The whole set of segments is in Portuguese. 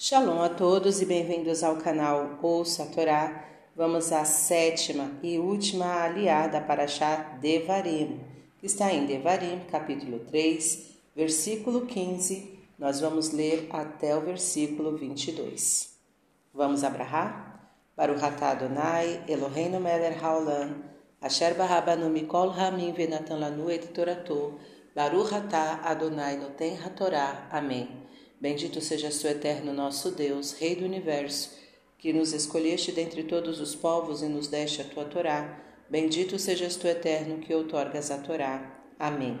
Shalom a todos e bem-vindos ao canal Ouça a Torá. Vamos à sétima e última aliada para achar Devarim, que está em Devarim, capítulo 3, versículo 15. Nós vamos ler até o versículo 22. Vamos abrahar? Baruch atah Adonai, Eloheinu melech haolam, asher barabanu mikol hamim venatan lanu et torato, Baruch atah Adonai noten hatorá. Amém. Bendito sejas tu, eterno nosso Deus, Rei do universo, que nos escolheste dentre todos os povos e nos deste a tua Torá. Bendito sejas tu, eterno, que outorgas a Torá. Amém.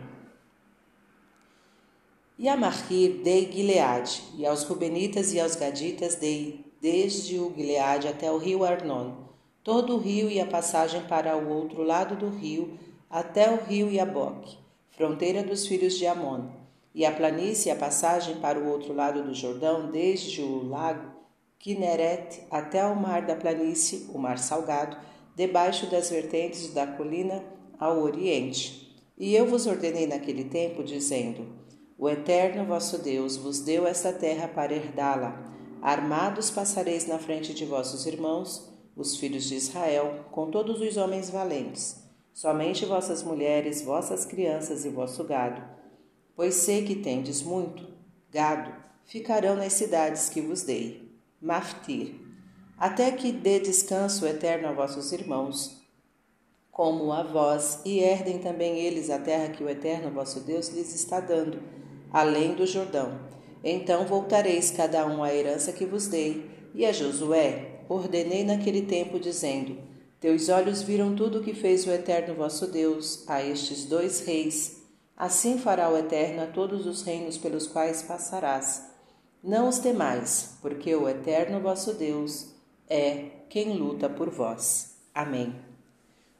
E a Marquir dei Gileade, e aos Rubenitas e aos Gaditas dei, desde o Gileade até o rio Arnon, todo o rio e a passagem para o outro lado do rio, até o rio Iaboque, fronteira dos filhos de Amon e a planície a passagem para o outro lado do Jordão, desde o lago Kineret até o mar da planície, o mar salgado, debaixo das vertentes da colina ao oriente. E eu vos ordenei naquele tempo, dizendo: O Eterno vosso Deus vos deu esta terra para herdá-la. Armados passareis na frente de vossos irmãos, os filhos de Israel, com todos os homens valentes. Somente vossas mulheres, vossas crianças e vosso gado pois sei que tendes muito gado, ficarão nas cidades que vos dei. Maftir, até que dê descanso eterno a vossos irmãos, como a vós, e herdem também eles a terra que o eterno vosso Deus lhes está dando, além do Jordão. Então voltareis cada um à herança que vos dei. E a Josué ordenei naquele tempo, dizendo: Teus olhos viram tudo o que fez o eterno vosso Deus a estes dois reis Assim fará o Eterno a todos os reinos pelos quais passarás. Não os temais, porque o Eterno vosso Deus é quem luta por vós. Amém.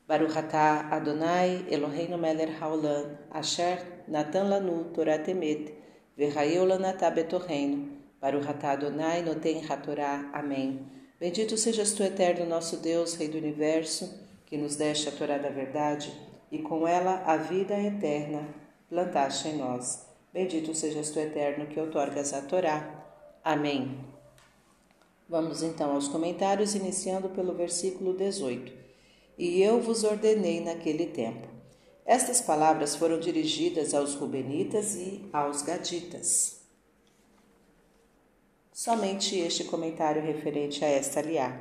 Baruch atah Adonai Eloheinu melech haolam, asher natan lanu Torah temet, v'chayeu lanatah betorreino. Baruch atah Adonai noten hatorá. Amém. Bendito sejas tu, Eterno nosso Deus, Rei do Universo, que nos deste a Torá da verdade, e com ela a vida eterna plantaste em nós. Bendito sejas tu, eterno, que outorgas a Torá. Amém. Vamos então aos comentários, iniciando pelo versículo 18. E eu vos ordenei naquele tempo. Estas palavras foram dirigidas aos Rubenitas e aos Gaditas. Somente este comentário referente a esta aliá.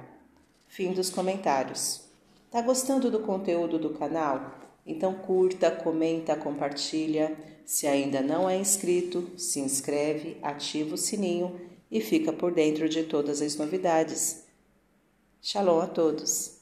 Fim dos comentários. Tá gostando do conteúdo do canal? Então curta, comenta, compartilha. Se ainda não é inscrito, se inscreve, ativa o sininho e fica por dentro de todas as novidades. Shalom a todos!